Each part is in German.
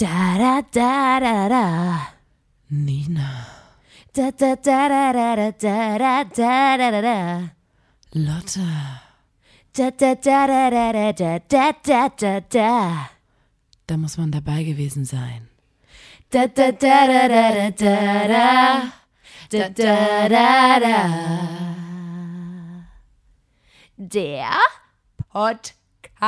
Da da da da da. Nina, Da da da da da da da da da da da. Lotte, Da da da da da da da da da da. da muss man dabei gewesen sein. Da da da da da da da da. Da da da da. Der Podcast.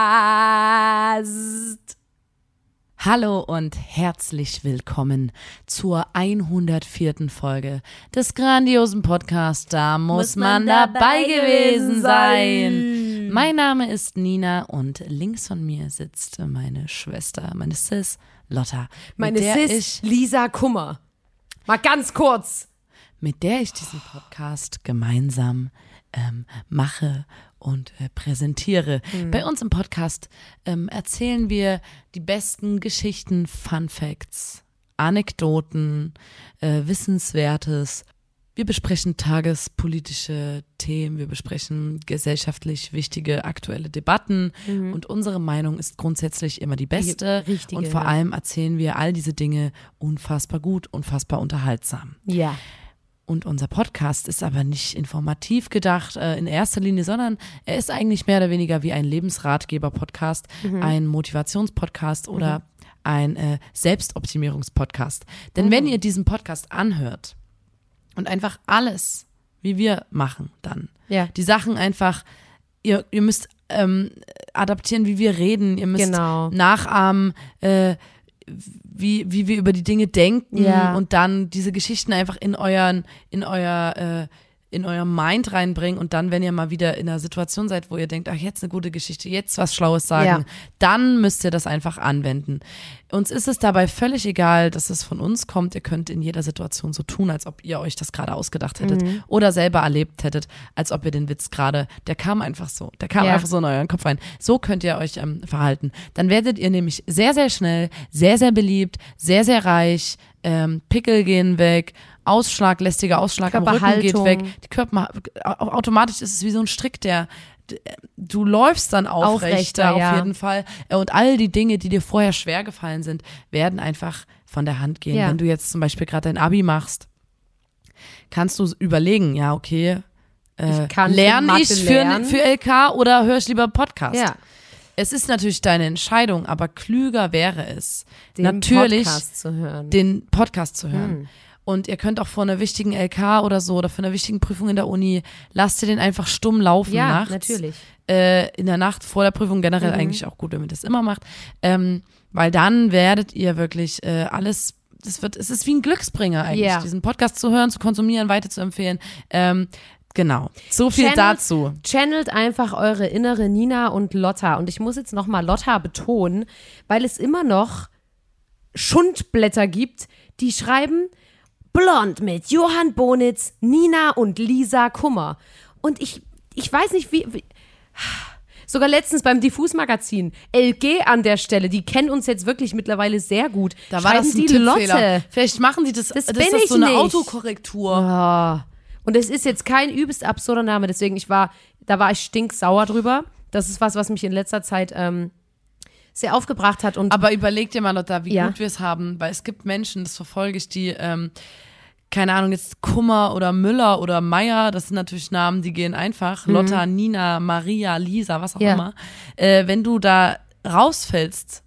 Hallo und herzlich willkommen zur 104. Folge des grandiosen Podcasts. Da muss, man, dabei gewesen sein. Mein Name ist Nina und links von mir sitzt meine Schwester, meine Sis Lotta. Meine Sis Lisa Kummer. Mal ganz kurz. mit der ich diesen Podcast gemeinsam ähm, mache und äh, präsentiere. Bei uns im Podcast ähm, erzählen wir die besten Geschichten, Fun Facts, Anekdoten, äh, Wissenswertes. Wir besprechen tagespolitische Themen, wir besprechen gesellschaftlich wichtige aktuelle Debatten und unsere Meinung ist grundsätzlich immer die beste. Die richtige, und vor allem erzählen wir all diese Dinge unfassbar gut, unfassbar unterhaltsam. Ja. Und unser Podcast ist aber nicht informativ gedacht äh, in erster Linie, sondern er ist eigentlich mehr oder weniger wie ein Lebensratgeber-Podcast, ein Motivationspodcast oder ein äh, Selbstoptimierungspodcast. Denn wenn ihr diesen Podcast anhört und einfach alles, wie wir machen, dann Ja. die Sachen einfach, ihr, ihr müsst ähm, adaptieren, wie wir reden, ihr müsst Genau. nachahmen, äh, wie, wie wir über die Dinge denken Ja. und dann diese Geschichten einfach in euren, in euer, äh, in euer Mind reinbringen und dann, wenn ihr mal wieder in einer Situation seid, wo ihr denkt, ach, jetzt eine gute Geschichte, jetzt was Schlaues sagen, Ja. dann müsst ihr das einfach anwenden. Uns ist es dabei völlig egal, dass es von uns kommt. Ihr könnt in jeder Situation so tun, als ob ihr euch das gerade ausgedacht hättet Mhm. oder selber erlebt hättet, als ob ihr den Witz gerade, der kam einfach so, der kam Ja. einfach so in euren Kopf rein. So könnt ihr euch ähm, verhalten. Dann werdet ihr nämlich sehr, sehr schnell, sehr, sehr beliebt, sehr, sehr reich, ähm, Pickel gehen weg, Ausschlag, lästiger Ausschlag am Rücken geht weg. Die Körper, au- automatisch ist es wie so ein Strick, der du läufst dann aufrechter, Aufrechter, auf ja. jeden Fall. Und all die Dinge, die dir vorher schwer gefallen sind, werden einfach von der Hand gehen. Ja. Wenn du jetzt zum Beispiel gerade dein Abi machst, kannst du überlegen, ja, okay, äh, Ich lerne ich für, für LK oder höre ich lieber Podcast? Ja. Es ist natürlich deine Entscheidung, aber klüger wäre es, Den natürlich Podcast zu hören. den Podcast zu Hm. Und ihr könnt auch vor einer wichtigen LK oder so oder für einer wichtigen Prüfung in der Uni, lasst ihr den einfach stumm laufen ja, nachts. natürlich. Äh, in der Nacht vor der Prüfung Mhm. generell eigentlich auch gut, wenn ihr das immer macht. Ähm, weil dann werdet ihr wirklich äh, alles, das wird, es ist wie ein Glücksbringer eigentlich, Ja. diesen Podcast zu hören, zu konsumieren, weiterzuempfehlen. Ähm, genau. So viel Channel- dazu. Channelt einfach eure innere Nina und Lotta. Und ich muss jetzt nochmal Lotta betonen, weil es immer noch Schundblätter gibt, die schreiben Blond mit Johann Bonitz, Nina und Lisa Kummer. Und ich, ich weiß nicht, wie, wie Sogar letztens beim Diffus-Magazin. LG an der Stelle, die kennen uns jetzt wirklich mittlerweile sehr gut. Da war das ein die Tippfehler. Lotte. Vielleicht machen die das, Das das, bin ist ich so eine nicht. Autokorrektur. Ah. Und es ist jetzt kein übelst absurder Name, deswegen ich war, da war ich stinksauer drüber. Das ist was, was mich in letzter Zeit ähm, sehr aufgebracht hat und Aber überleg dir mal, Lotta, wie Ja. gut wir es haben, weil es gibt Menschen, das verfolge ich, die, ähm, keine Ahnung, jetzt Kummer oder Müller oder Meier, das sind natürlich Namen, die gehen einfach. Lotta, Nina, Maria, Lisa, was auch Mhm. Ja. immer. Äh, wenn du da rausfällst,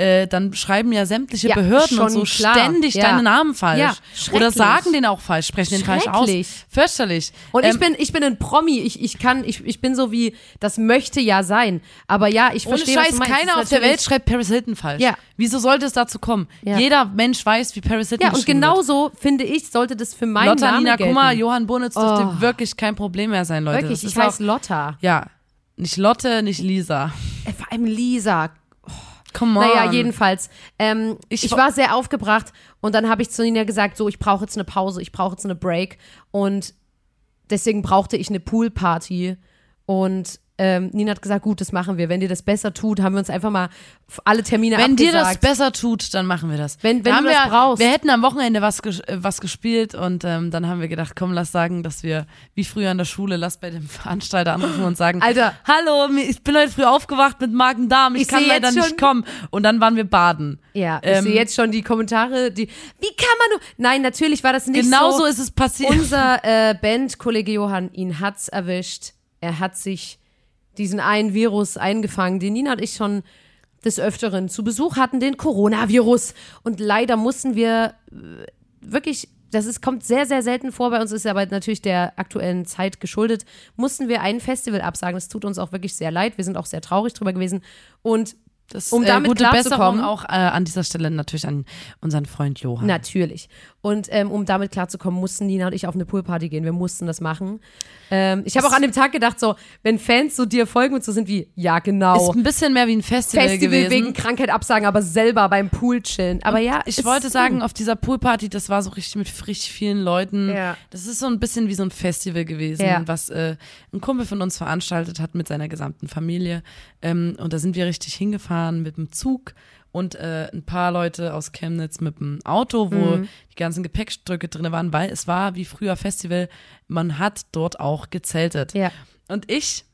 äh, dann schreiben ja sämtliche Ja, Behörden und so klar. ständig Ja. deine Namen falsch. Ja, Oder sagen den auch falsch, sprechen den falsch aus. Fürchterlich. Und ich Ähm, bin, ich bin ein Promi. Ich, ich kann, ich, ich bin so wie, das möchte ja sein. Aber ja, ich Ohne verstehe, was Scheiß, meinst. keiner auf der Welt schreibt Paris Hilton falsch. Ja. Wieso sollte es dazu kommen? Jeder Mensch weiß, wie Paris Hilton Ja, und geschrieben wird. genauso, finde ich, sollte das für meinen Lotta, Namen Nina gelten. Kummer, Johann Bonitz dürfte Oh. wirklich kein Problem mehr sein, Leute. Wirklich, ich heiße Lotta. Ja, nicht Lotte, nicht Lisa. Äh, Vor allem Lisa. Come on. Naja, jedenfalls. Ähm, Ich ich, wa- war sehr aufgebracht und dann habe ich zu Nina gesagt, so, ich brauche jetzt eine Pause, ich brauche jetzt eine Break und deswegen brauchte ich eine Poolparty und ähm, Nina hat gesagt, gut, das machen wir. Wenn dir das besser tut, haben wir uns einfach mal alle Termine Wenn dir das abgesagt. besser tut, dann machen wir das. Wenn- wenn Da du das wir, brauchst. Wir hätten am Wochenende was, ges äh, was gespielt und ähm, dann haben wir gedacht, komm, lass sagen, dass wir wie früher in der Schule, lass bei dem Veranstalter anrufen und sagen, Alter. hallo, ich bin heute früh aufgewacht mit Magen-Darm, ich, Ich kann leider nicht kommen. Und dann waren wir baden. Ja, ich Ähm, sehe jetzt schon die Kommentare, die, wie kann man nur, nein, natürlich war das nicht Genau so. so ist es passiert. Unser äh, Bandkollege Johann, ihn hat's erwischt. Er hat sich diesen einen Virus eingefangen, den Nina und ich schon des Öfteren zu Besuch hatten, den Coronavirus. Und leider mussten wir äh, wirklich, das ist, kommt sehr, sehr selten vor, bei uns ist aber natürlich der aktuellen Zeit geschuldet, mussten wir ein Festival absagen. Es tut uns auch wirklich sehr leid. Wir sind auch sehr traurig drüber gewesen. Und Das, um äh, damit gute klarzukommen- Besserung auch äh, an dieser Stelle natürlich an unseren Freund Johann. Natürlich. Und ähm, um damit klarzukommen, mussten Nina und ich auf eine Poolparty gehen. Wir mussten das machen. Ähm, ich habe auch an dem Tag gedacht, so, wenn Fans so dir folgen und so sind wie, ja, genau. Ist ein bisschen mehr wie ein Festival, Festival gewesen. wegen Krankheit absagen, aber selber beim Pool chillen. Aber ja, Ich wollte sagen, auf dieser Poolparty, das war so richtig mit richtig vielen Leuten. Ja. Das ist so ein bisschen wie so ein Festival gewesen, Ja. was äh, ein Kumpel von uns veranstaltet hat mit seiner gesamten Familie. Ähm, und da sind wir richtig hingefahren mit dem Zug und äh, ein paar Leute aus Chemnitz mit dem Auto, wo Mhm. die ganzen Gepäckstücke drin waren, weil es war wie früher Festival. Man hat dort auch gezeltet. Ja. Und ich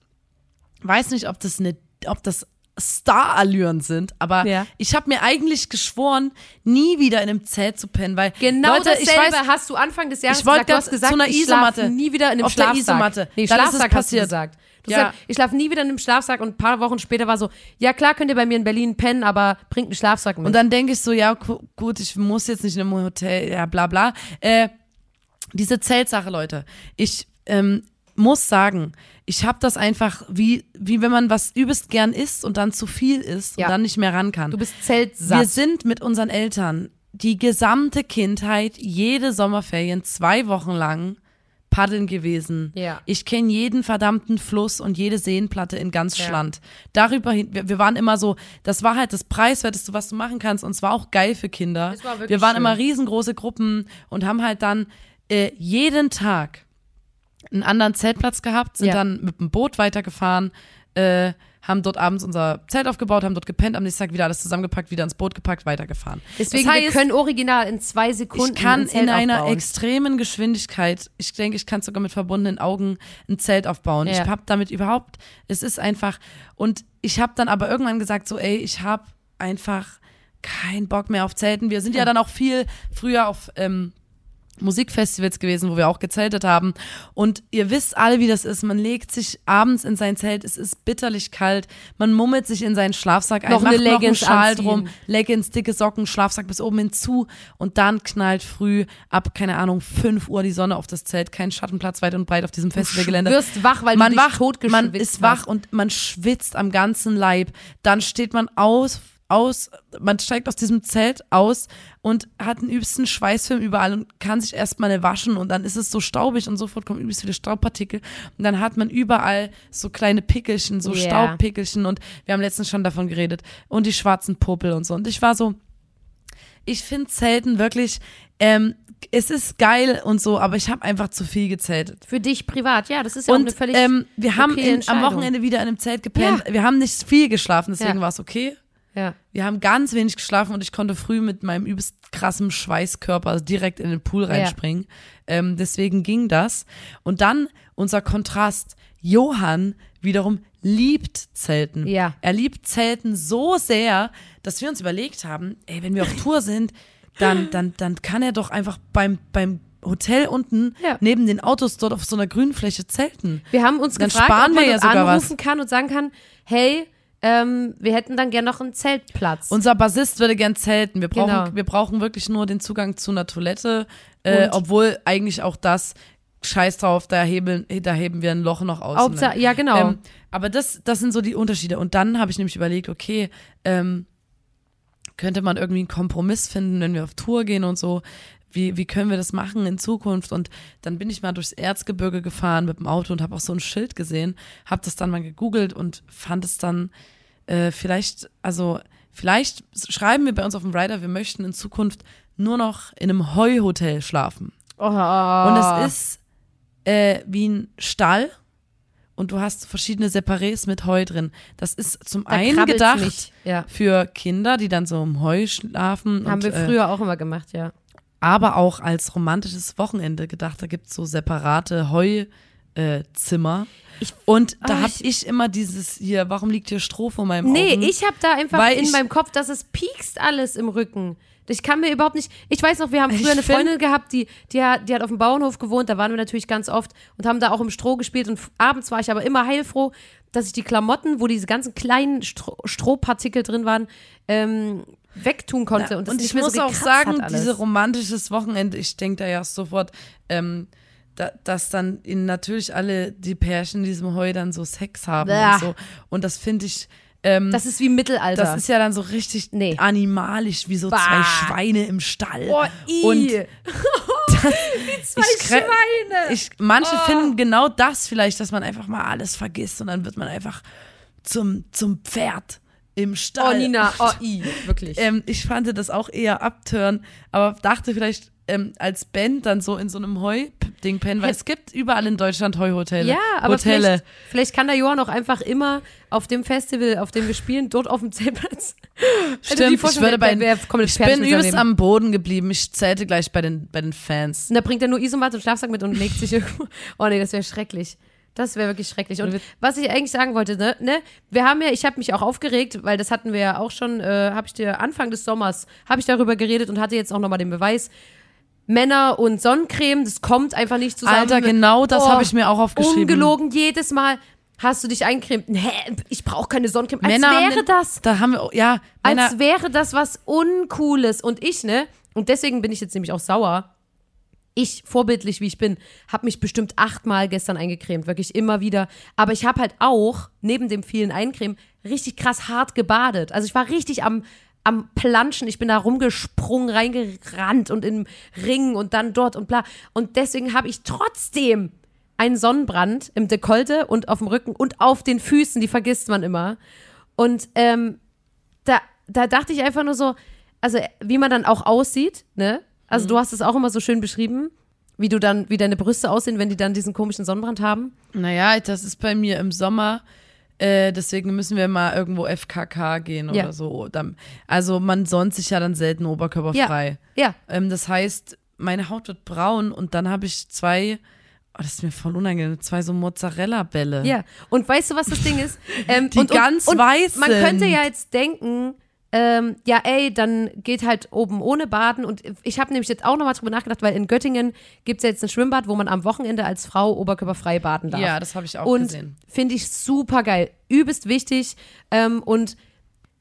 weiß nicht, ob das eine, ob das Star-Allüren sind, aber Ja. ich habe mir eigentlich geschworen, nie wieder in einem Zelt zu pennen, weil Genau Leute, ich dasselbe weiß, hast du Anfang des Jahres Ich wollte gesagt. Du ganz hast gesagt, zu einer ich Isomatte. nie wieder in einem Auf der Schlafsack. Isomatte. Nee, Dann ist es Schlafsack hast du passiert. gesagt. Ja. ich schlafe nie wieder in einem Schlafsack und ein paar Wochen später war so, ja klar könnt ihr bei mir in Berlin pennen, aber bringt einen Schlafsack mit. und dann denke ich so, ja gu- gut, ich muss jetzt nicht in einem Hotel, ja bla bla. Äh, diese Zeltsache, Leute, ich ähm, muss sagen, ich habe das einfach wie wie wenn man was übelst gern isst und dann zu viel isst Ja. und dann nicht mehr ran kann. du bist zeltsatt. Wir sind mit unseren Eltern die gesamte Kindheit, jede Sommerferien, zwei Wochen lang paddeln gewesen. Ja. Ich kenne jeden verdammten Fluss und jede Seenplatte in ganz Ja. Schland. Darüber hin, wir, wir waren immer so, das war halt das Preiswerteste, was du machen kannst und es war auch geil für Kinder. War wir waren schön. immer riesengroße Gruppen und haben halt dann äh, jeden Tag einen anderen Zeltplatz gehabt, sind Ja. dann mit dem Boot weitergefahren, äh, haben dort abends unser Zelt aufgebaut, haben dort gepennt, am nächsten Tag wieder alles zusammengepackt, wieder ins Boot gepackt, weitergefahren. Deswegen, das wir heißt, können original in zwei Sekunden ich kann ein Zelt in einer aufbauen. extremen Geschwindigkeit, ich denke, ich kann sogar mit verbundenen Augen ein Zelt aufbauen. Ja. Ich habe damit überhaupt, es ist einfach, und ich habe dann aber irgendwann gesagt, so, ey, ich habe einfach keinen Bock mehr auf Zelten. Wir sind ja dann auch viel früher auf ähm, Musikfestivals gewesen, wo wir auch gezeltet haben. Und ihr wisst alle, wie das ist. Man legt sich abends in sein Zelt, es ist bitterlich kalt, man mummelt sich in seinen Schlafsack ein, Noch macht eine noch einen Leggings Schal anziehen. drum, Leggings, dicke Socken, Schlafsack bis oben hinzu und dann knallt früh ab, keine Ahnung, 5 Uhr die Sonne auf das Zelt, kein Schattenplatz weit und breit auf diesem Du Festivalgelände. wirst wach, weil man du dich wach, man ist wach hast. und man schwitzt am ganzen Leib. Dann steht man aus, aus, man steigt aus diesem Zelt aus und hat einen übelsten Schweißfilm überall und kann sich erstmal nicht waschen und dann ist es so staubig und sofort kommen übelst viele Staubpartikel und dann hat man überall so kleine Pickelchen, so Ja. Staubpickelchen und wir haben letztens schon davon geredet und die schwarzen Popel und so und ich war so, ich finde Zelten wirklich, ähm, es ist geil und so, aber ich habe einfach zu viel gezeltet. Für dich privat, ja, das ist ja auch eine Und völlig ähm, wir haben okay in, am. Wochenende wieder in einem Zelt gepennt. Wir haben nicht viel geschlafen, deswegen Ja. war es okay. Ja. Wir haben ganz wenig geschlafen und ich konnte früh mit meinem übelst krassen Schweißkörper direkt in den Pool reinspringen. Ähm, deswegen ging das. Und dann unser Kontrast. Johann wiederum liebt Zelten. Ja. Er liebt Zelten so sehr, dass wir uns überlegt haben, ey, wenn wir auf Tour sind, dann, dann, dann kann er doch einfach beim, beim Hotel unten Ja. neben den Autos dort auf so einer grünen Fläche zelten. Wir haben uns Dann gefragt, sparen ob man wir ja sogar was. anrufen kann und sagen kann, hey, ähm, wir hätten dann gern noch einen Zeltplatz. Unser Bassist würde gern zelten. Wir brauchen, Genau. wir brauchen wirklich nur den Zugang zu einer Toilette, äh, obwohl eigentlich auch das Scheiß drauf, da heben, da heben wir ein Loch noch aus. Hauptsache, ja genau. Ähm, aber das, das sind so die Unterschiede. Und dann habe ich nämlich überlegt, okay, ähm, könnte man irgendwie einen Kompromiss finden, wenn wir auf Tour gehen und so. Wie, wie können wir das machen in Zukunft? Und dann bin ich mal durchs Erzgebirge gefahren mit dem Auto und habe auch so ein Schild gesehen, habe das dann mal gegoogelt und fand es dann äh, vielleicht, also vielleicht schreiben wir bei uns auf dem Rider, wir möchten in Zukunft nur noch in einem Heuhotel schlafen. oh, Und es ist äh, wie ein Stall und du hast verschiedene Separés mit Heu drin. Das ist zum Da einen gedacht. Ja. für Kinder, die dann so im Heu schlafen. Haben und, wir äh, früher auch immer gemacht, ja. Aber auch als romantisches Wochenende gedacht. Da gibt es so separate Heuzimmer. und da Ah, hab ich- immer dieses hier, warum liegt hier Stroh vor meinem Nee, Augen? ich habe da einfach Weil in ich- meinem Kopf, dass es piekst alles im Rücken. Ich kann mir überhaupt nicht. Ich weiß noch, wir haben Ich früher eine find- Freundin gehabt, die, die, hat, die hat auf dem Bauernhof gewohnt, da waren wir natürlich ganz oft und haben da auch im Stroh gespielt. Und abends war ich aber immer heilfroh, dass ich die Klamotten, wo diese ganzen kleinen Stroh, Strohpartikel drin waren, ähm, wegtun konnte. und das und nicht ich muss so auch sagen, hat alles. diese romantisches Wochenende, ich denke da ja sofort, ähm, da, dass dann in natürlich alle die Pärchen in diesem Heu dann so Sex haben Bäh. und so. Und das finde ich, ähm, Das ist wie Mittelalter. das ist ja dann so richtig Nee. animalisch, wie so Bah. zwei Schweine im Stall. Boah, i. und zwei ich Schweine. Ich, manche Oh. finden genau das vielleicht, dass man einfach mal alles vergisst und dann wird man einfach zum, zum Pferd im Stall. oh, Nina, oh, i. Wirklich. Ähm, ich fand das auch eher abtören, aber dachte vielleicht ähm, als Band dann so in so einem Heu-Ding pennen, weil Hätt- es gibt überall in Deutschland Heuhotelle. Ja, aber Hotelle. vielleicht, vielleicht kann der Johann auch einfach immer auf dem Festival, auf dem wir spielen, dort auf dem Zeltplatz. Stimmt, ich, würde bei, komplett ich bin übelst am Boden geblieben. Ich zählte gleich bei den, bei den Fans. Und da bringt er nur Isomat und Schlafsack mit und legt sich irgendwo. Oh nee, das wäre schrecklich. Das wäre wirklich schrecklich. Und was ich eigentlich sagen wollte, ne, ne wir haben ja, ich habe mich auch aufgeregt, weil das hatten wir ja auch schon, äh, habe ich dir Anfang des Sommers, habe ich darüber geredet und hatte jetzt auch nochmal den Beweis. Männer und Sonnencreme, das kommt einfach nicht zusammen. Alter, genau das Oh, habe ich mir auch aufgeschrieben. Ungelogen, jedes Mal hast du dich eingecremt. Hä, ich brauche keine Sonnencreme. Als Männer wäre den- das Da haben wir, ja, Männer, als wäre das was Uncooles. Und ich, ne? Und deswegen bin ich jetzt nämlich auch sauer. Ich, vorbildlich wie ich bin, habe mich bestimmt achtmal gestern eingecremt, wirklich immer wieder. Aber ich habe halt auch, neben dem vielen Eincremen, richtig krass hart gebadet. Also ich war richtig am, am Planschen. Ich bin da rumgesprungen, reingerannt und im Ring und dann dort und bla. Und deswegen habe ich trotzdem einen Sonnenbrand im Dekolte und auf dem Rücken und auf den Füßen, die vergisst man immer. Und ähm, da, da dachte ich einfach nur so, also wie man dann auch aussieht, ne? Also du hast es auch immer so schön beschrieben, wie du dann, wie deine Brüste aussehen, wenn die dann diesen komischen Sonnenbrand haben. naja, das ist bei mir im Sommer. Äh, deswegen müssen wir mal irgendwo FKK gehen Ja. oder so. Dann, also man sonnt sich ja dann selten oberkörperfrei. Ja. Ähm, das heißt, meine Haut wird braun und dann habe ich zwei, oh, das ist mir voll unangenehm, zwei so Mozzarella-Bälle. Ja. Und weißt du, was das Ding ist? Ähm, Die und, ganz und weiß Man könnte ja jetzt denken, ähm, ja, ey, dann geht halt oben ohne Baden. Und ich habe nämlich jetzt auch nochmal drüber nachgedacht, weil in Göttingen gibt es ja jetzt ein Schwimmbad, wo man am Wochenende als Frau oberkörperfrei baden darf. Ja, das habe ich auch und gesehen. Finde ich super geil. Übelst wichtig. Ähm, und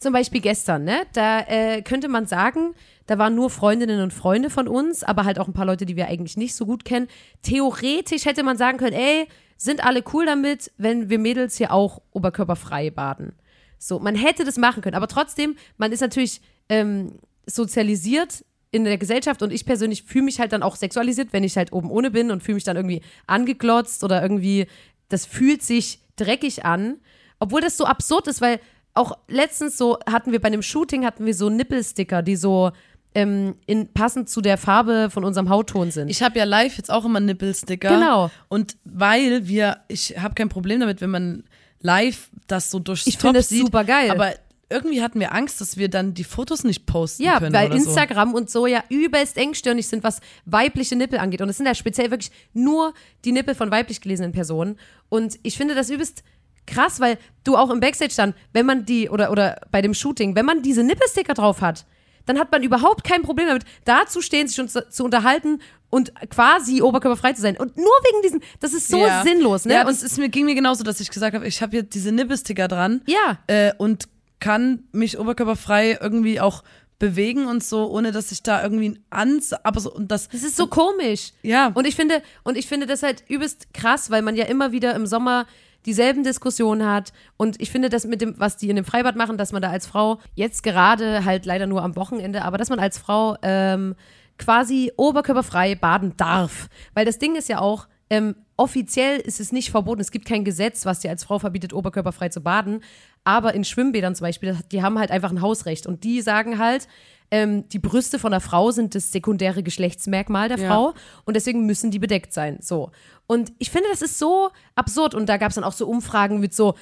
zum Beispiel gestern, ne? Da äh, könnte man sagen, da waren nur Freundinnen und Freunde von uns, aber halt auch ein paar Leute, die wir eigentlich nicht so gut kennen. Theoretisch hätte man sagen können, ey, sind alle cool damit, wenn wir Mädels hier auch oberkörperfrei baden. So, man hätte das machen können, aber trotzdem, man ist natürlich ähm, sozialisiert in der Gesellschaft und ich persönlich fühle mich halt dann auch sexualisiert, wenn ich halt oben ohne bin und fühle mich dann irgendwie angeglotzt oder irgendwie, das fühlt sich dreckig an, obwohl das so absurd ist, weil auch letztens so hatten wir bei einem Shooting hatten wir so Nippelsticker, die so ähm, in, passend zu der Farbe von unserem Hautton sind. Ich habe ja live jetzt auch immer Nippelsticker. Genau. Und weil wir, ich habe kein Problem damit, wenn man live das so durchs Ich Top finde es sieht. super geil. Aber irgendwie hatten wir Angst, dass wir dann die Fotos nicht posten Ja, können. weil oder Instagram und so ja übelst engstirnig sind, was weibliche Nippel angeht. Und es sind ja speziell wirklich nur die Nippel von weiblich gelesenen Personen. Und ich finde das übelst krass, weil du auch im Backstage dann, wenn man die, oder, oder bei dem Shooting, wenn man diese Nippelsticker drauf hat, dann hat man überhaupt kein Problem damit, da zu stehen, sich schon zu, zu unterhalten und quasi oberkörperfrei zu sein. Und nur wegen diesen, das ist so Ja. sinnlos, ne? Ja, und ist mir, ging mir genauso, dass ich gesagt habe, ich habe hier diese Nippelsticker dran. Ja. Äh, und kann mich oberkörperfrei irgendwie auch bewegen und so, ohne dass ich da irgendwie ein Ans, aber so, und das, Das ist so komisch. Ja. Und ich finde, und ich finde das halt übelst krass, weil man ja immer wieder im Sommer dieselben Diskussionen hat. Und ich finde das mit dem, was die in dem Freibad machen, dass man da als Frau jetzt gerade halt leider nur am Wochenende, aber dass man als Frau ähm, quasi oberkörperfrei baden darf. Weil das Ding ist ja auch, ähm, offiziell ist es nicht verboten. Es gibt kein Gesetz, was dir als Frau verbietet, oberkörperfrei zu baden. aber in Schwimmbädern zum Beispiel, die haben halt einfach ein Hausrecht und die sagen halt, ähm, die Brüste von der Frau sind das sekundäre Geschlechtsmerkmal der Ja. Frau und deswegen müssen die bedeckt sein. So. Und ich finde, das ist so absurd und da gab es dann auch so Umfragen mit so,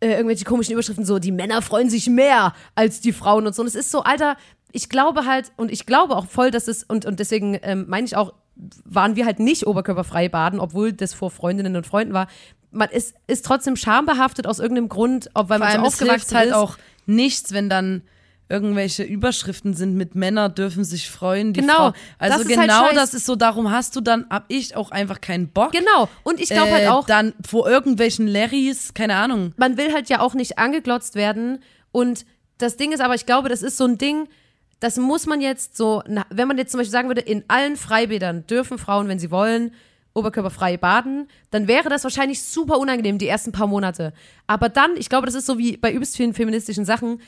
äh, irgendwelche komischen Überschriften, so, die Männer freuen sich mehr als die Frauen und so. Und es ist so, Alter, ich glaube halt, und ich glaube auch voll, dass es, und, und deswegen ähm, meine ich auch, waren wir halt nicht oberkörperfrei baden, obwohl das vor Freundinnen und Freunden war. Man ist, ist trotzdem schambehaftet aus irgendeinem Grund, ob weil Vor man so allem, es hilft aufgewachsen halt ist. auch nichts, wenn dann irgendwelche Überschriften sind mit Männer dürfen sich freuen. Die Genau, Frau. Also das halt genau scheiß. das ist so, darum hast du dann, hab ich auch einfach keinen Bock. Genau. Und ich glaube äh, halt auch, Dann vor irgendwelchen Larrys, keine Ahnung. man will halt ja auch nicht angeglotzt werden. Und das Ding ist aber, ich glaube, das ist so ein Ding, das muss man jetzt so, wenn man jetzt zum Beispiel sagen würde, in allen Freibädern dürfen Frauen, wenn sie wollen, oberkörperfrei baden, dann wäre das wahrscheinlich super unangenehm, die ersten paar Monate. Aber dann, ich glaube, das ist so wie bei übelst vielen feministischen Sachen,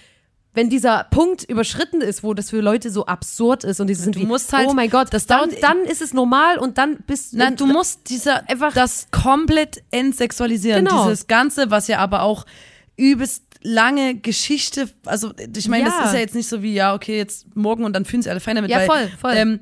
wenn dieser Punkt überschritten ist, wo das für Leute so absurd ist und die sind Du wie, musst halt- oh mein Gott, das dann, dauert- dann ist es normal und dann bist Nein, du musst dieser Einfach- das komplett entsexualisieren. Genau. Dieses Ganze, was ja aber auch übelst lange Geschichte, also ich meine, Ja. das ist ja jetzt nicht so wie, ja, okay, jetzt morgen und dann fühlen sich alle fein damit. Ja, weil, voll, voll. Ähm,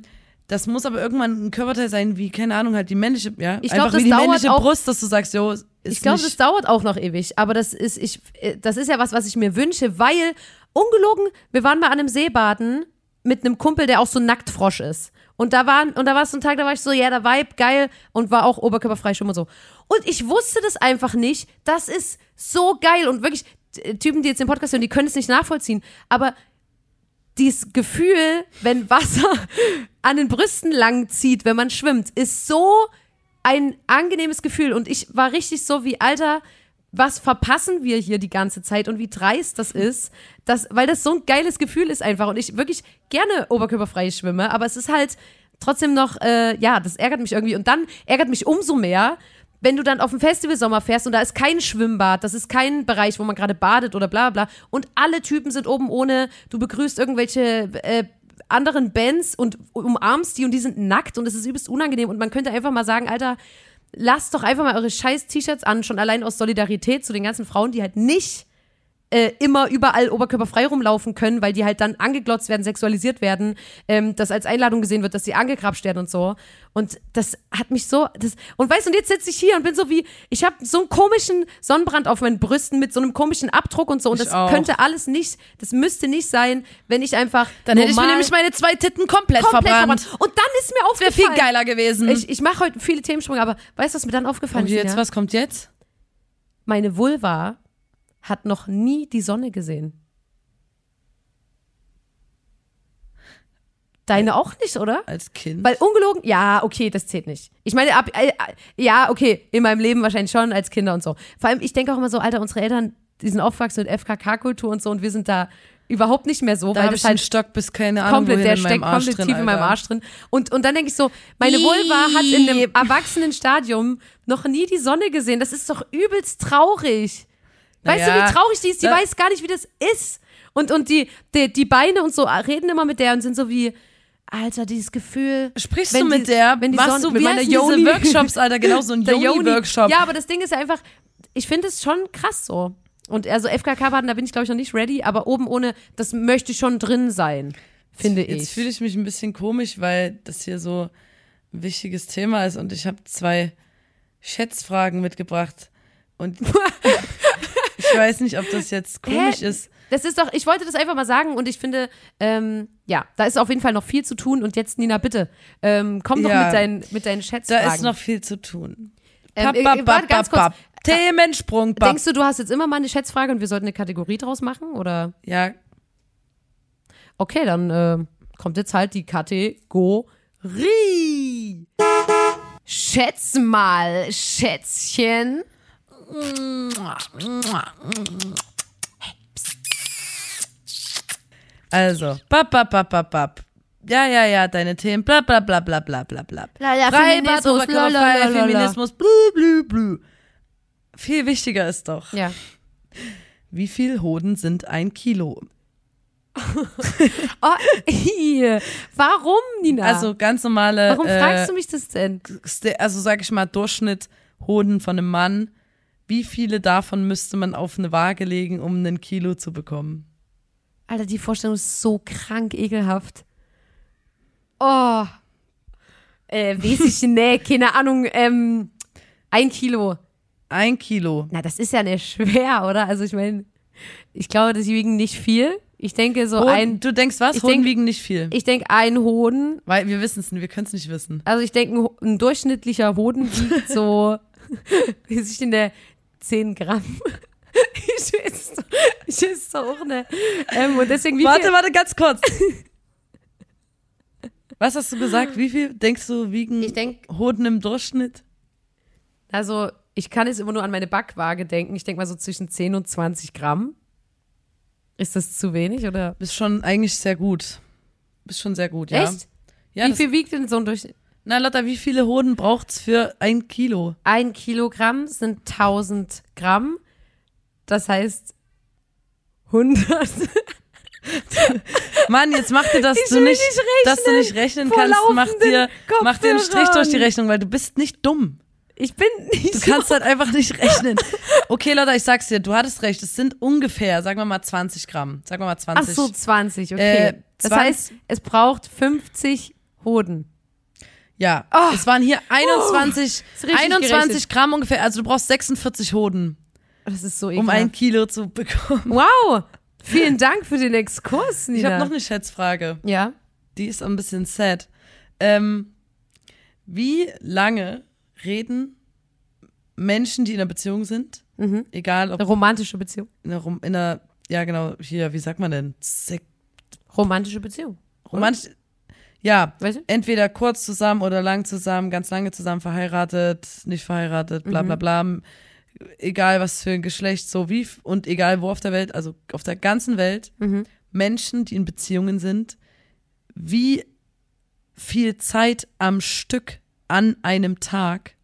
das muss aber irgendwann ein Körperteil sein, wie, keine Ahnung, halt die männliche, ja, Ich glaub, einfach das wie die männliche auch- Brust, dass du sagst, jo, ist Ich glaube, das dauert auch noch ewig, aber das ist, ich, äh, das ist ja was, was ich mir wünsche, weil, ungelogen, wir waren mal an einem Seebaden mit einem Kumpel, der auch so Nacktfrosch ist. Und da waren, und da war es so ein Tag, da war ich so, ja, der Vibe, geil, und war auch oberkörperfrei schwimmen und so. Und ich wusste das einfach nicht. Das ist so geil und wirklich, t- Typen, die jetzt den Podcast hören, die können es nicht nachvollziehen. Aber dieses Gefühl, wenn Wasser an den Brüsten lang zieht, wenn man schwimmt, ist so ein angenehmes Gefühl. Und ich war richtig so wie, Alter, was verpassen wir hier die ganze Zeit und wie dreist das ist, dass, weil das so ein geiles Gefühl ist einfach. Und ich wirklich gerne oberkörperfrei schwimme, aber es ist halt trotzdem noch, äh, ja, das ärgert mich irgendwie. Und dann ärgert mich umso mehr, wenn du dann auf dem Festival Sommer fährst und da ist kein Schwimmbad, das ist kein Bereich, wo man gerade badet oder bla bla und alle Typen sind oben ohne, du begrüßt irgendwelche äh, anderen Bands und umarmst die und die sind nackt und es ist übelst unangenehm und man könnte einfach mal sagen, Alter, lasst doch einfach mal eure scheiß T-Shirts an, schon allein aus Solidarität zu den ganzen Frauen, die halt nicht äh, immer überall oberkörperfrei rumlaufen können, weil die halt dann angeglotzt werden, sexualisiert werden, ähm, das als Einladung gesehen wird, dass sie angekrapscht werden und so. Und das hat mich so, das, und weißt du, und jetzt sitze ich hier und bin so wie, ich habe so einen komischen Sonnenbrand auf meinen Brüsten mit so einem komischen Abdruck und so. Und Ich das auch. könnte alles nicht, das müsste nicht sein, wenn ich einfach. dann hätte ich mir nämlich meine zwei Titten komplett, komplett verbrannt. verbrannt. Und dann ist mir Wäre aufgefallen. viel geiler gewesen. Ich, ich mache heute viele Themensprünge, aber weißt du, was mir dann aufgefallen ist? jetzt, Nina? was kommt jetzt? Meine Vulva hat noch nie die Sonne gesehen. Deine auch nicht, oder? Als Kind. Weil ungelogen, ja, okay, das zählt nicht. Ich meine, ab, äh, äh, ja, okay, in meinem Leben wahrscheinlich schon als Kinder und so. Vor allem, ich denke auch immer so, Alter, unsere Eltern, die sind aufgewachsen mit FKK-Kultur und so und wir sind da überhaupt nicht mehr so, da weil das halt Stock bis keine Ahnung komplett, der steckt Arsch komplett drin, tief in meinem. Arsch drin. Und, und dann denke ich so, meine Vulva hat in einem erwachsenen Stadium noch nie die Sonne gesehen. Das ist doch übelst traurig. Weißt du, Naja, wie traurig die ist? Die weiß gar nicht, wie das ist. Und, und die, die, die Beine und so reden immer mit der und sind so wie, Alter, dieses Gefühl. Sprichst du mit die- der? wenn die Machst Sonne- du mit wie meiner Yoni. Workshops, Alter? Genau so ein Yoni. Yoni-Workshop. Ja, aber das Ding ist ja einfach, ich finde es schon krass so. Und also FKK-Baden, da bin ich glaube ich noch nicht ready, aber oben ohne, das möchte schon drin sein, finde Jetzt ich. fühle ich mich ein bisschen komisch, weil das hier so ein wichtiges Thema ist und ich habe zwei Schätzfragen mitgebracht. Und weiß nicht, ob das jetzt komisch Hä? ist. Das ist doch, ich wollte das einfach mal sagen und ich finde, ähm, ja, da ist auf jeden Fall noch viel zu tun und jetzt, Nina, bitte, ähm, komm doch Ja. mit, deinen, mit deinen Da Schätzfragen. ist noch viel zu tun. Ähm, äh, papp, warte, ganz kurz. Themensprung, papp. Denkst du, du hast jetzt immer mal eine Schätzfrage und wir sollten eine Kategorie draus machen? Oder? Ja, Okay, dann äh, kommt jetzt halt die Kategorie. Schätz mal, Schätzchen. Also, papp, papp, papp, papp, papp. Ja, ja, ja, deine Themen, bla, bla, bla, bla, bla, bla, bla. La, la, Freibad, Feminismus, Oberkörperfrei, la, la, la, la. Feminismus, blü, blü, blü. Viel wichtiger ist doch, Ja. wie viel Hoden sind ein Kilo? Oh, ih, warum, Nina? Also ganz normale, warum äh, fragst du mich das denn? Also sag ich mal, Durchschnitt Hoden von einem Mann wie viele davon müsste man auf eine Waage legen, um einen Kilo zu bekommen? Alter, die Vorstellung ist so krank ekelhaft. Oh. Äh, weiß ich, nee, keine Ahnung, ähm, ein Kilo. Ein Kilo. Na, das ist ja nicht schwer, oder? Also ich meine, ich glaube, das wiegen nicht viel. Ich denke so Hoden, ein, du denkst was? ich Hoden denk- wiegen nicht viel. ich denke ein Hoden, Weil wir wissen es nicht, wir können es nicht wissen. also ich denke ein, ein durchschnittlicher Hoden wiegt so, wie sich in der 10 Gramm. Ich so- ich so auch ne. Ähm, und deswegen wie warte, viel? warte, ganz kurz. Was hast du gesagt? Wie viel denkst du wiegen Ich denk- Hoden im Durchschnitt? Also ich kann jetzt immer nur an meine Backwaage denken. Ich denke mal so zwischen 10 und 20 Gramm. Ist das zu wenig oder? Bist schon eigentlich sehr gut. Bist schon sehr gut, ja. Echt? Ja, wie viel wiegt denn so ein Durchschnitt? Na Lotta, wie viele Hoden braucht's für ein Kilo? Ein Kilogramm sind 1000 Gramm. Das heißt 100. Mann, jetzt mach dir, dass Ich du nicht, nicht dass du nicht rechnen vor kannst, mach dir, mach dir einen Strich durch die. Rechnung, weil du bist nicht dumm. Ich bin nicht Du so. kannst halt einfach nicht rechnen. Okay, Lotta, ich sag's dir, du hattest recht. Es sind ungefähr, sagen wir mal 20 Gramm. Sagen wir mal 20. Ach so, 20, okay. Äh, das 20 heißt, es braucht 50 Hoden. Ja, Oh. es waren hier 21, ist richtig 21 gerechnet. Gramm ungefähr. Also du brauchst 46 Hoden, Das ist so um ekelhaft. ein Kilo zu bekommen. wow, vielen Dank für den Exkurs, Nina. Ich habe noch eine Schätzfrage. Ja, Die ist ein bisschen sad. Ähm, wie lange reden Menschen, die in einer Beziehung sind, Mhm. egal ob eine romantische Beziehung. in einer, in einer ja genau, hier, wie sagt man denn? Sek Romantische Beziehung. romantisch, ja, Weißt du? entweder kurz zusammen oder lang zusammen, ganz lange zusammen, verheiratet, nicht verheiratet, bla Mhm. bla bla. Egal was für ein Geschlecht, so wie und egal wo auf der Welt, also auf der ganzen Welt, Mhm. Menschen, die in Beziehungen sind, wie viel Zeit am Stück an einem Tag,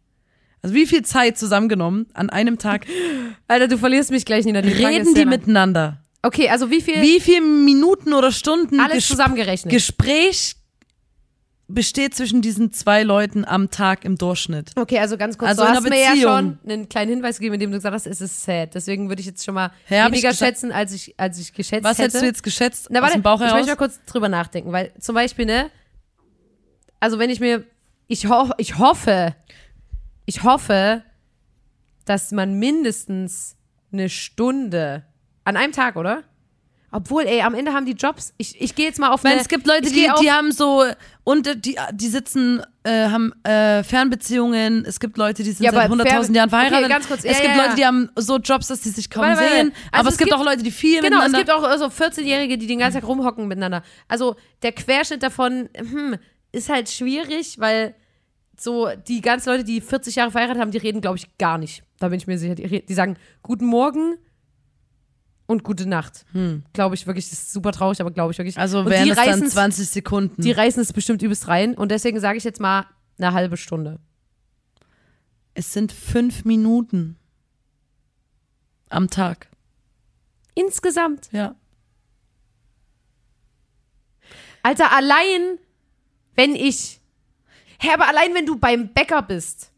also wie viel Zeit zusammengenommen an einem Tag, Alter, du verlierst mich gleich, Nina. Die reden die miteinander? Okay, also wie viel? Wie viele Minuten oder Stunden Alles Ges- zusammengerechnet. Gespräch besteht zwischen diesen zwei Leuten am Tag im Durchschnitt? Okay, also ganz kurz, Also du hast mir ja schon einen kleinen Hinweis gegeben, indem du gesagt hast, es ist sad. Deswegen würde ich jetzt schon mal Hä, ich weniger schätzen, als ich, als ich geschätzt Was hätte. hättest du jetzt geschätzt Na, aus warte, dem Bauch ich heraus? möchte mal kurz drüber nachdenken, weil zum Beispiel, ne, also wenn ich mir, ich, ho ich hoffe, ich hoffe, dass man mindestens eine Stunde an einem Tag, oder? Obwohl, ey, am Ende haben die Jobs. Ich, ich gehe jetzt mal auf meine, eine, es gibt Leute, die, die haben so und die, die sitzen, äh, haben äh, Fernbeziehungen. Es gibt Leute, die sind Ja, seit aber 100.000 Fern- Jahren verheiratet. Okay, ganz kurz. es Ja, gibt Leute, die haben so Jobs, dass sie sich kaum Warte, warte, sehen. warte. aber Also es es gibt gibt- auch Leute, die viel Genau, es miteinander. gibt auch so 14-Jährige, die den ganzen Tag rumhocken miteinander. Also der Querschnitt davon hm, ist halt schwierig, weil so die ganzen Leute, die 40 Jahre verheiratet haben, die reden, glaube ich, gar nicht. Da bin ich mir sicher. Die, die sagen Guten Morgen und Gute Nacht. Glaube ich wirklich, das ist super traurig, aber glaube ich wirklich. Hm. also wären es dann reißen 20 Sekunden. die reißen es bestimmt übelst rein. Und deswegen sage ich jetzt mal eine halbe Stunde. es sind fünf Minuten am Tag. Insgesamt. Ja. Alter, allein, wenn ich. Hä, aber allein, wenn du beim Bäcker bist.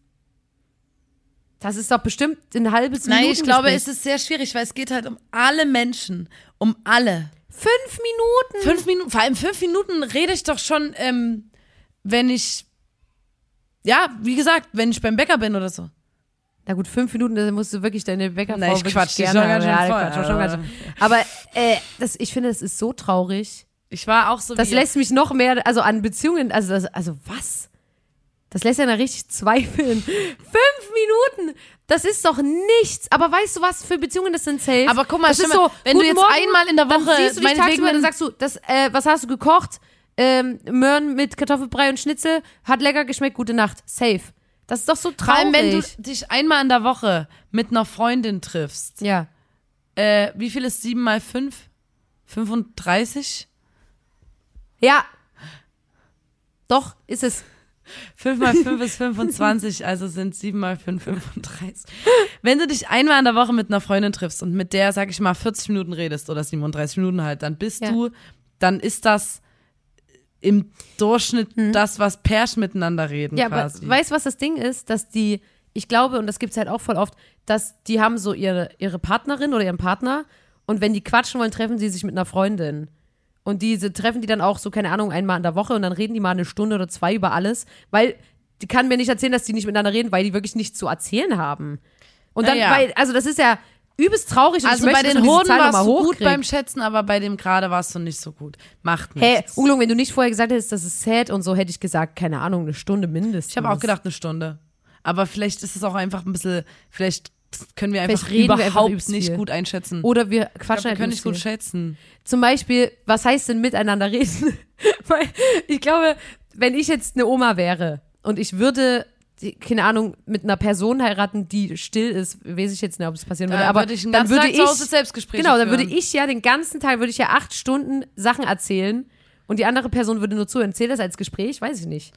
Das ist doch bestimmt ein halbes Nein, Minuten ich glaube, es ist sehr schwierig, weil es geht halt um alle Menschen. Um alle. Fünf Minuten. Fünf Minuten, vor allem fünf Minuten rede ich doch schon, ähm, wenn ich, ja, wie gesagt, wenn ich beim Bäcker bin oder so. Na gut, fünf Minuten, da musst du wirklich deine Bäckerfrau Na, ich quatsch gerne schon ganz ja, voll. Quatsch, schon ganz. Aber äh, das, ich finde, das ist so traurig. Ich war auch so Das lässt mich noch mehr, also an Beziehungen, also, also was? Das lässt ja richtig zweifeln. Fünf Minuten! Das ist doch nichts. Aber weißt du was, für Beziehungen das sind safe. Aber guck mal, das ist so, wenn du jetzt Morgen, einmal in der dann Woche, siehst du dich tagsüber, dann sagst du, das, äh, was hast du gekocht? Ähm, Möhren mit Kartoffelbrei und Schnitzel, hat lecker geschmeckt, gute Nacht. Safe. Das ist doch so vor allem, traurig. wenn du dich einmal in der Woche mit einer Freundin triffst. ja. Äh, wie viel ist sieben mal fünf? 35? Ja. Doch, ist es. 5 mal 5 ist 25, also sind 7 mal 5 35. Wenn du dich einmal in der Woche mit einer Freundin triffst und mit der, sag ich mal, 40 Minuten redest oder 37 Minuten halt, dann bist Ja. du, dann ist das im Durchschnitt das, was Pärchen miteinander reden Hm. Ja, aber quasi. weißt du, was das Ding ist? Dass die ich glaube, und das gibt es halt auch voll oft, dass die haben so ihre, ihre Partnerin oder ihren Partner und wenn die quatschen wollen, treffen sie sich mit einer Freundin. Und diese treffen die dann auch so, keine Ahnung, einmal in der Woche und dann reden die mal eine Stunde oder zwei über alles, weil die kann mir nicht erzählen, dass die nicht miteinander reden, weil die wirklich nichts zu erzählen haben. Und dann, Ja, weil, also das ist ja übelst traurig und Also ich bei den Hoden warst du gut beim Schätzen, aber bei dem gerade warst du nicht so gut. Macht Hey, nichts. Ungelung, wenn du nicht vorher gesagt hättest, das ist sad und so, hätte ich gesagt, keine Ahnung, eine Stunde mindestens. Ich habe auch gedacht eine Stunde. Aber vielleicht ist es auch einfach ein bisschen, vielleicht können wir einfach reden wir einfach überhaupt nicht viel. gut einschätzen. Oder wir ich glaub, quatschen wir halt können nicht gut schätzen. Zum Beispiel, was heißt denn miteinander reden? Weil ich glaube, wenn ich jetzt eine Oma wäre und ich würde, keine Ahnung, mit einer Person heiraten, die still ist, weiß ich jetzt nicht, ob es passieren würde, Da aber würde ich einen dann würde Tag ich, zu Hause Selbstgespräche genau, dann führen. würde ich ja den ganzen Tag, würde ich ja acht Stunden Sachen erzählen und die andere Person würde nur zuhören. Zählt das als Gespräch? Weiß ich nicht.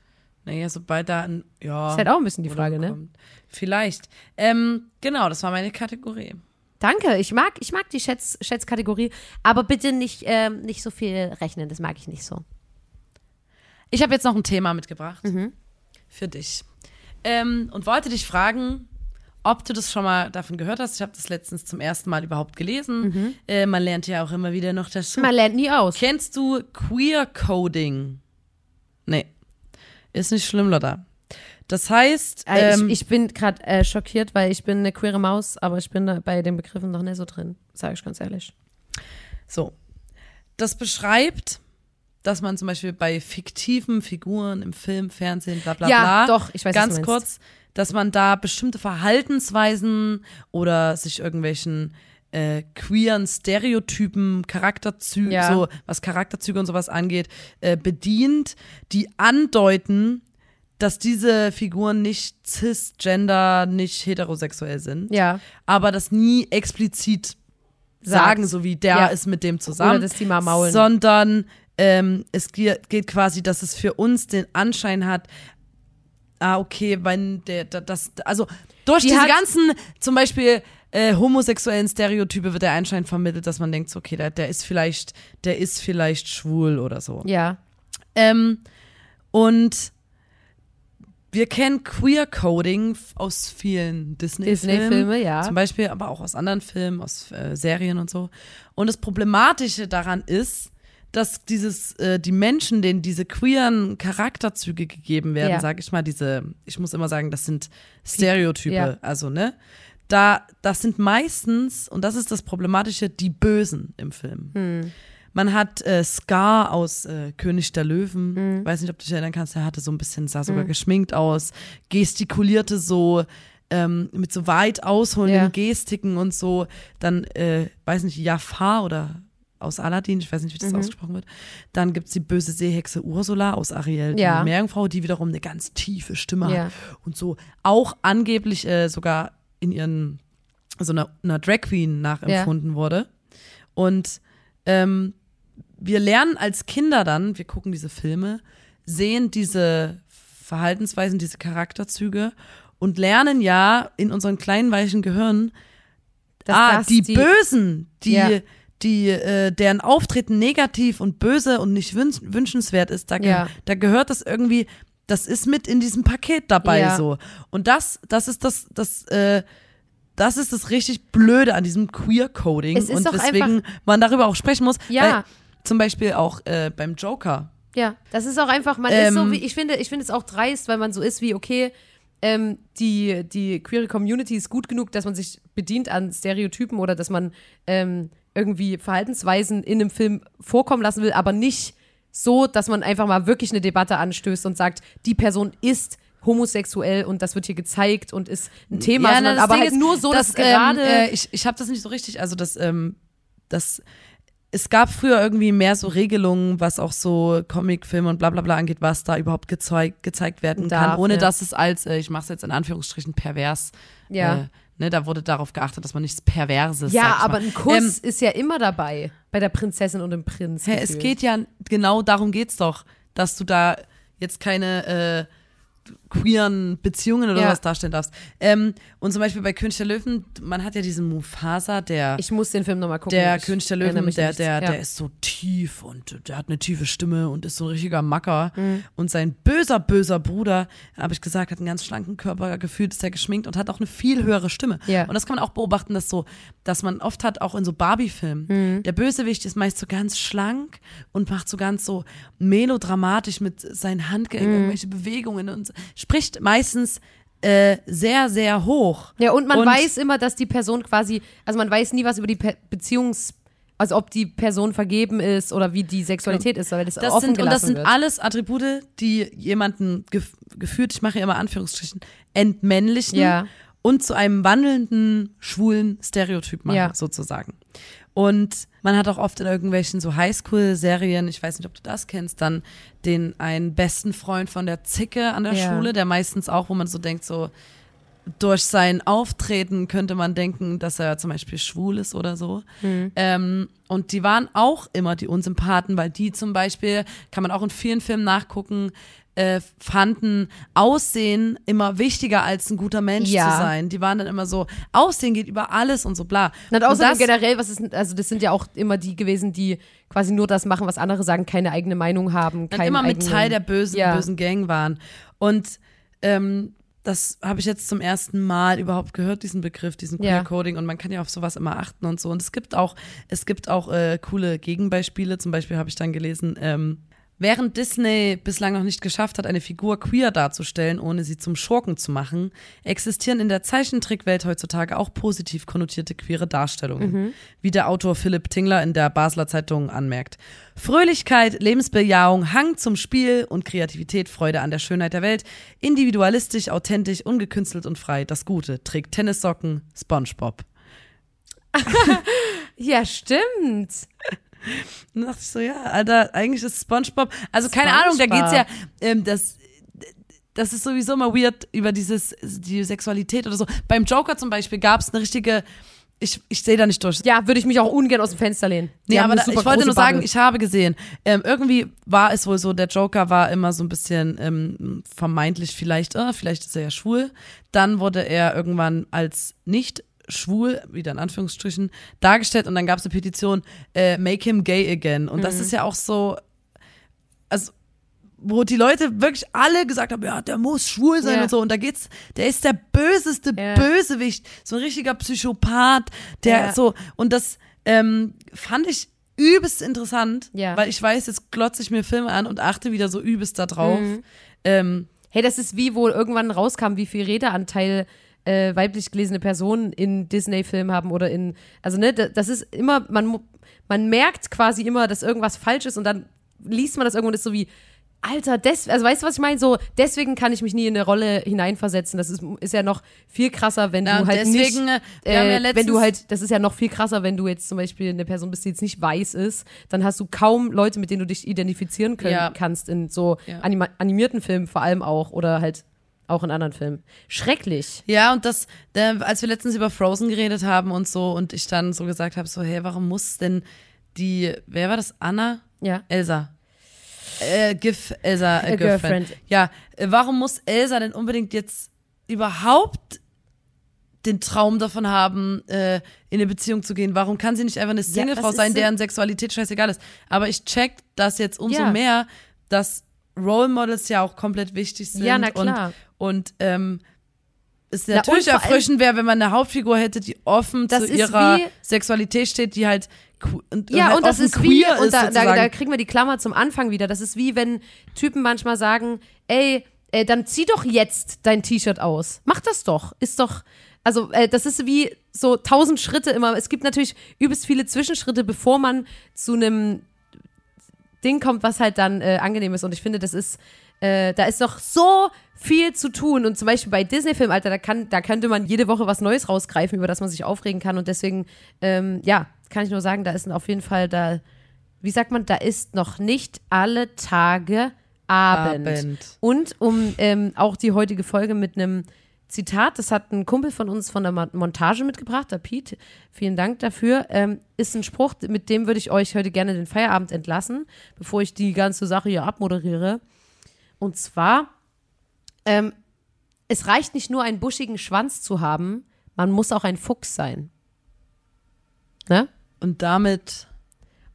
Naja, sobald da ein, ja. Ist halt auch ein bisschen die Frage, ne? Vielleicht. Ähm, genau, das war meine Kategorie. Danke, ich mag, ich mag die Schätz, Schätzkategorie, aber bitte nicht, ähm, nicht so viel rechnen, das mag ich nicht so. Ich habe jetzt noch ein Thema mitgebracht Mhm. für dich. Ähm, und wollte dich fragen, ob du das schon mal davon gehört hast. Ich habe das letztens zum ersten Mal überhaupt gelesen. Äh, man lernt ja auch immer wieder noch dazu. Mhm. Man lernt nie aus. Kennst du Queer Coding? Nee. Ist nicht schlimm, Lotta. Das heißt, Äh, ähm, ich, ich bin gerade äh, schockiert, weil ich bin eine queere Maus, aber ich bin da bei den Begriffen noch nicht so drin, sage ich ganz ehrlich. So. Das beschreibt, dass man zum Beispiel bei fiktiven Figuren im Film, Fernsehen, bla bla Ja, bla. doch, ich weiß, Ganz kurz, dass man da bestimmte Verhaltensweisen oder sich irgendwelchen äh, queeren Stereotypen, Charakterzüge, Ja. so was Charakterzüge und sowas angeht, äh, bedient, die andeuten, dass diese Figuren nicht cisgender, nicht heterosexuell sind, Ja. aber das nie explizit sagen, so wie der Ja. ist mit dem zusammen, Oder dass die mal maulen. sondern ähm, es ge- geht quasi, dass es für uns den Anschein hat, ah, okay, wenn der, da- das, also durch Die diese ganzen, zum Beispiel äh, homosexuellen Stereotype wird der Anschein vermittelt, dass man denkt, so, okay, der, der ist vielleicht, der ist vielleicht schwul oder so. Ja. Ähm, und wir kennen Queer Coding aus vielen Disney-Filmen. Disney-Filme, ja. Zum Beispiel, aber auch aus anderen Filmen, aus äh, Serien und so. Und das Problematische daran ist, dass dieses, äh, die Menschen, denen diese queeren Charakterzüge gegeben werden, Ja. sag ich mal, diese, ich muss immer sagen, das sind Stereotype, Ja. also, ne? Da, das sind meistens, und das ist das Problematische, die Bösen im Film. Hm. Man hat äh, Scar aus äh, König der Löwen. Hm. Weiß nicht, ob du dich erinnern kannst. Der hatte so ein bisschen, sah sogar geschminkt aus, gestikulierte so ähm, mit so weit ausholenden Ja. Gestiken und so. Dann, äh, weiß nicht, Jafar oder aus Aladdin, ich weiß nicht, wie Mhm. das ausgesprochen wird. Dann gibt's die böse Seehexe Ursula aus Ariel, die Ja. Meerjungfrau, die wiederum eine ganz tiefe Stimme Ja. hat und so auch angeblich äh, sogar in ihren, so einer, einer Drag Queen nachempfunden wurde. Und ähm, wir lernen als Kinder dann, wir gucken diese Filme, sehen diese Verhaltensweisen, diese Charakterzüge und lernen ja in unseren kleinen weichen Gehirn, Dass ah, das die, Bösen, die, Ja. Die, äh, deren Auftreten negativ und böse und nicht wünsch wünschenswert ist, da, ge Ja. da gehört das irgendwie, das ist mit in diesem Paket dabei Ja. so. Und das, das ist das, das, äh, das ist das richtig Blöde an diesem Queer-Coding und doch weswegen man darüber auch sprechen muss. Ja. Zum Beispiel auch äh, beim Joker. Ja, das ist auch einfach, man ist so Ähm, wie, ich finde, ich finde es auch dreist, weil man so ist wie, okay, ähm, die, die queere Community ist gut genug, dass man sich bedient an Stereotypen oder dass man ähm, irgendwie Verhaltensweisen in einem Film vorkommen lassen will, aber nicht so, dass man einfach mal wirklich eine Debatte anstößt und sagt, die Person ist homosexuell und das wird hier gezeigt und ist ein Thema, na, sondern aber Ding halt ist, nur so, dass, ähm, gerade äh, ich ich habe das nicht so richtig, also das, ähm, das es gab früher irgendwie mehr so Regelungen, was auch so Comicfilme und bla bla bla angeht, was da überhaupt gezeigt, gezeigt werden Darf, kann, ohne ja. dass es als, äh, ich mache es jetzt in Anführungsstrichen, pervers, Ja. äh, ne, da wurde darauf geachtet, dass man nichts Perverses ja, sag ich aber mal. ein Kuss Ähm, ist ja immer dabei bei der Prinzessin und dem Prinz. Hä, es geht ja genau darum geht's doch, dass du da jetzt keine, äh, queeren Beziehungen oder Ja. was darstellen darfst. Ähm, und zum Beispiel bei König der Löwen, man hat ja diesen Mufasa, der Ich muss den Film nochmal gucken. der König der Löwen, der, der, ja. der ist so tief und der hat eine tiefe Stimme und ist so ein richtiger Macker. Mhm. Und sein böser, böser Bruder, habe ich gesagt, hat einen ganz schlanken Körper, gefühlt ist er geschminkt und hat auch eine viel höhere Stimme. Ja. Und das kann man auch beobachten, dass so, dass man oft hat, auch in so Barbie-Filmen, Mhm. der Bösewicht ist meist so ganz schlank und macht so ganz so melodramatisch mit seinen Handgelenken Mhm. irgendwelche Bewegungen und spricht meistens äh, sehr, sehr hoch. Ja, und man Und- weiß immer, dass die Person quasi, also man weiß nie was über die Pe Beziehungs, also ob die Person vergeben ist oder wie die Sexualität ist, weil das, Das offen sind, und das sind wird. alles Attribute, die jemanden gef geführt, ich mache immer Anführungsstrichen, entmännlichen Ja. und zu einem wandelnden schwulen Stereotyp machen, Ja. sozusagen. Und man hat auch oft in irgendwelchen so Highschool-Serien, ich weiß nicht, ob du das kennst, dann den einen besten Freund von der Zicke an der Ja. Schule, der meistens auch, wo man so denkt, so durch sein Auftreten könnte man denken, dass er zum Beispiel schwul ist oder so. Ähm, und die waren auch immer die Unsympathen, weil die zum Beispiel, kann man auch in vielen Filmen nachgucken, äh, fanden Aussehen immer wichtiger als ein guter Mensch Ja. zu sein. Die waren dann immer so, Aussehen geht über alles und so bla. Und Und außerdem das- generell, was ist, also das sind ja auch immer die gewesen, die quasi nur das machen, was andere sagen, keine eigene Meinung haben, dann keinen immer mit eigenen, Teil der bösen, Ja. bösen Gang waren. Und ähm, das habe ich jetzt zum ersten Mal überhaupt gehört, diesen Begriff, diesen Ja. Queer Coding. Und man kann ja auf sowas immer achten und so. Und es gibt auch, es gibt auch äh, coole Gegenbeispiele. Zum Beispiel habe ich dann gelesen, ähm, Während Disney bislang noch nicht geschafft hat, eine Figur queer darzustellen, ohne sie zum Schurken zu machen, existieren in der Zeichentrickwelt heutzutage auch positiv konnotierte queere Darstellungen, wie der Autor Philipp Tingler in der Basler Zeitung anmerkt. Fröhlichkeit, Lebensbejahung, Hang zum Spiel und Kreativität, Freude an der Schönheit der Welt, individualistisch, authentisch, ungekünstelt und frei, das Gute, trägt Tennissocken, SpongeBob. Ja, stimmt. Und dann dachte ich so, ja, Alter, eigentlich ist SpongeBob, also keine Ahnung, da geht's ja, ähm, das, das ist sowieso immer weird über dieses, die Sexualität oder so. Beim Joker zum Beispiel gab's eine richtige, ich, ich sehe da nicht durch. Ja, würde ich mich auch ungern aus dem Fenster lehnen. Die Nee, aber da, ich wollte nur sagen, Bubble. ich habe gesehen. Ähm, irgendwie war es wohl so, der Joker war immer so ein bisschen ähm, vermeintlich vielleicht, äh, vielleicht ist er ja schwul. Dann wurde er irgendwann als nicht schwul, wieder in Anführungsstrichen, dargestellt und dann gab es eine Petition, äh, make him gay again. Und Mhm. das ist ja auch so, also wo die Leute wirklich alle gesagt haben, ja, der muss schwul sein Ja. und so. Und da geht's, der ist der böseste Ja. Bösewicht, so ein richtiger Psychopath, der Ja. so, und das ähm, fand ich übelst interessant, weil ich weiß, jetzt glotze ich mir Filme an und achte wieder so übelst da drauf. Mhm. Ähm, Hey, das ist wie, wo irgendwann rauskam, wie viel Redeanteil äh, weiblich gelesene Personen in Disney-Filmen haben oder in, also ne, da- das ist immer, man, man merkt quasi immer, dass irgendwas falsch ist und dann liest man das irgendwo und ist so wie, Alter, des, also weißt du, was ich meine? So, deswegen kann ich mich nie in eine Rolle hineinversetzen. Das ist, ist ja noch viel krasser, wenn Ja, du halt deswegen, nicht, äh, ja äh, wenn du halt, das ist ja noch viel krasser, wenn du jetzt zum Beispiel eine Person bist, die jetzt nicht weiß ist, dann hast du kaum Leute, mit denen du dich identifizieren können, Ja. kannst in so anima animierten Filmen vor allem auch oder halt auch in anderen Filmen. Schrecklich. ja, und das, als wir letztens über Frozen geredet haben und so, und ich dann so gesagt habe, so, hey, warum muss denn die, wer war das? Anna? Ja. Elsa. Äh, give Elsa a, A girlfriend. girlfriend. Ja, äh, warum muss Elsa denn unbedingt jetzt überhaupt den Traum davon haben, äh, in eine Beziehung zu gehen? Warum kann sie nicht einfach eine Singlefrau ist sein, deren Sexualität scheißegal ist? Aber ich check das jetzt umso Ja. mehr, dass Role Models ja auch komplett wichtig sind. Ja, na klar. Und, und ähm, es Na, natürlich und erfrischend wäre, wenn man eine Hauptfigur hätte, die offen zu ist ihrer Sexualität steht, die halt und, Ja, halt und das ist wie, queer und ist, da, da, da kriegen wir die Klammer zum Anfang wieder. Das ist wie, wenn Typen manchmal sagen, ey, äh, dann zieh doch jetzt dein T-Shirt aus. Mach das doch. Ist doch, also äh, das ist wie so tausend Schritte immer. Es gibt natürlich übelst viele Zwischenschritte, bevor man zu einem Ding kommt, was halt dann äh, angenehm ist. Und ich finde, das ist, äh, da ist noch so viel zu tun. Und zum Beispiel bei Disney-Filmen, Alter, da, kann, da könnte man jede Woche was Neues rausgreifen, über das man sich aufregen kann. Und deswegen, ähm, ja, kann ich nur sagen, da ist auf jeden Fall da, wie sagt man, da ist noch nicht alle Tage Abend. Abend. Und um ähm, auch die heutige Folge mit einem Zitat, das hat ein Kumpel von uns von der Mo- Montage mitgebracht, der Pete, vielen Dank dafür, ähm, ist ein Spruch, mit dem würde ich euch heute gerne den Feierabend entlassen, bevor ich die ganze Sache hier abmoderiere. Und zwar ähm, es reicht nicht nur einen buschigen Schwanz zu haben, man muss auch ein Fuchs sein. Ne? Und damit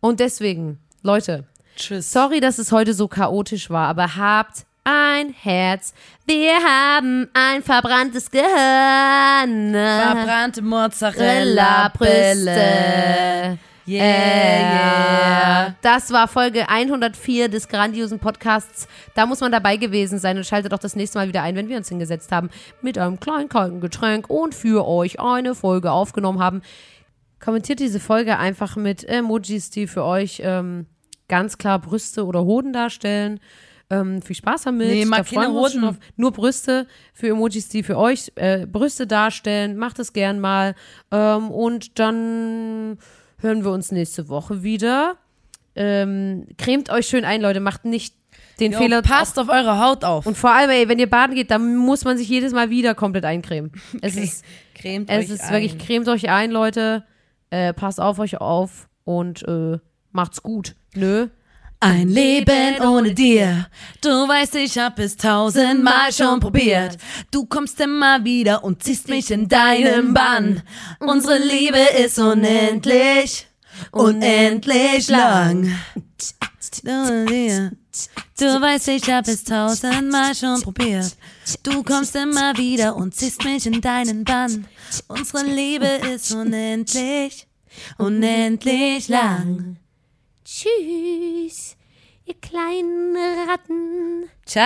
Und deswegen, Leute, tschüss. sorry, dass es heute so chaotisch war, aber habt ein Herz. Wir haben ein verbranntes Gehirn. Verbrannte Mozzarella-Brille. Yeah, yeah. Das war Folge 104 des grandiosen Podcasts. Da muss man dabei gewesen sein und schaltet doch das nächste Mal wieder ein, wenn wir uns hingesetzt haben mit einem kleinen kalten Getränk und für euch eine Folge aufgenommen haben. Kommentiert diese Folge einfach mit Emojis, die für euch ähm, ganz klar Brüste oder Hoden darstellen. Ähm, viel Spaß damit. Nee, Da freuen keine Hoden. auf- Nur Brüste für Emojis, die für euch äh, Brüste darstellen. Macht es gern mal. Ähm, und dann hören wir uns nächste Woche wieder. Ähm, cremt euch schön ein, Leute. Macht nicht den Jo, Fehler. passt auf eure Haut auf. Und vor allem, ey, wenn ihr baden geht, dann muss man sich jedes Mal wieder komplett eincremen. Es ist, Cremt es euch ist ein. wirklich, cremt euch ein, Leute. Äh, passt auf euch auf und äh, macht's gut. Nö. Ein Leben ohne dir. Du weißt, ich hab es tausendmal schon probiert. Du kommst immer wieder und ziehst mich in deinen Bann. Unsere Liebe ist unendlich, unendlich lang. Du weißt, ich hab es tausendmal schon probiert. Du kommst immer wieder und ziehst mich in deinen Bann. Unsere Liebe ist unendlich, unendlich lang. Tschüss, ihr kleinen Ratten. Ciao.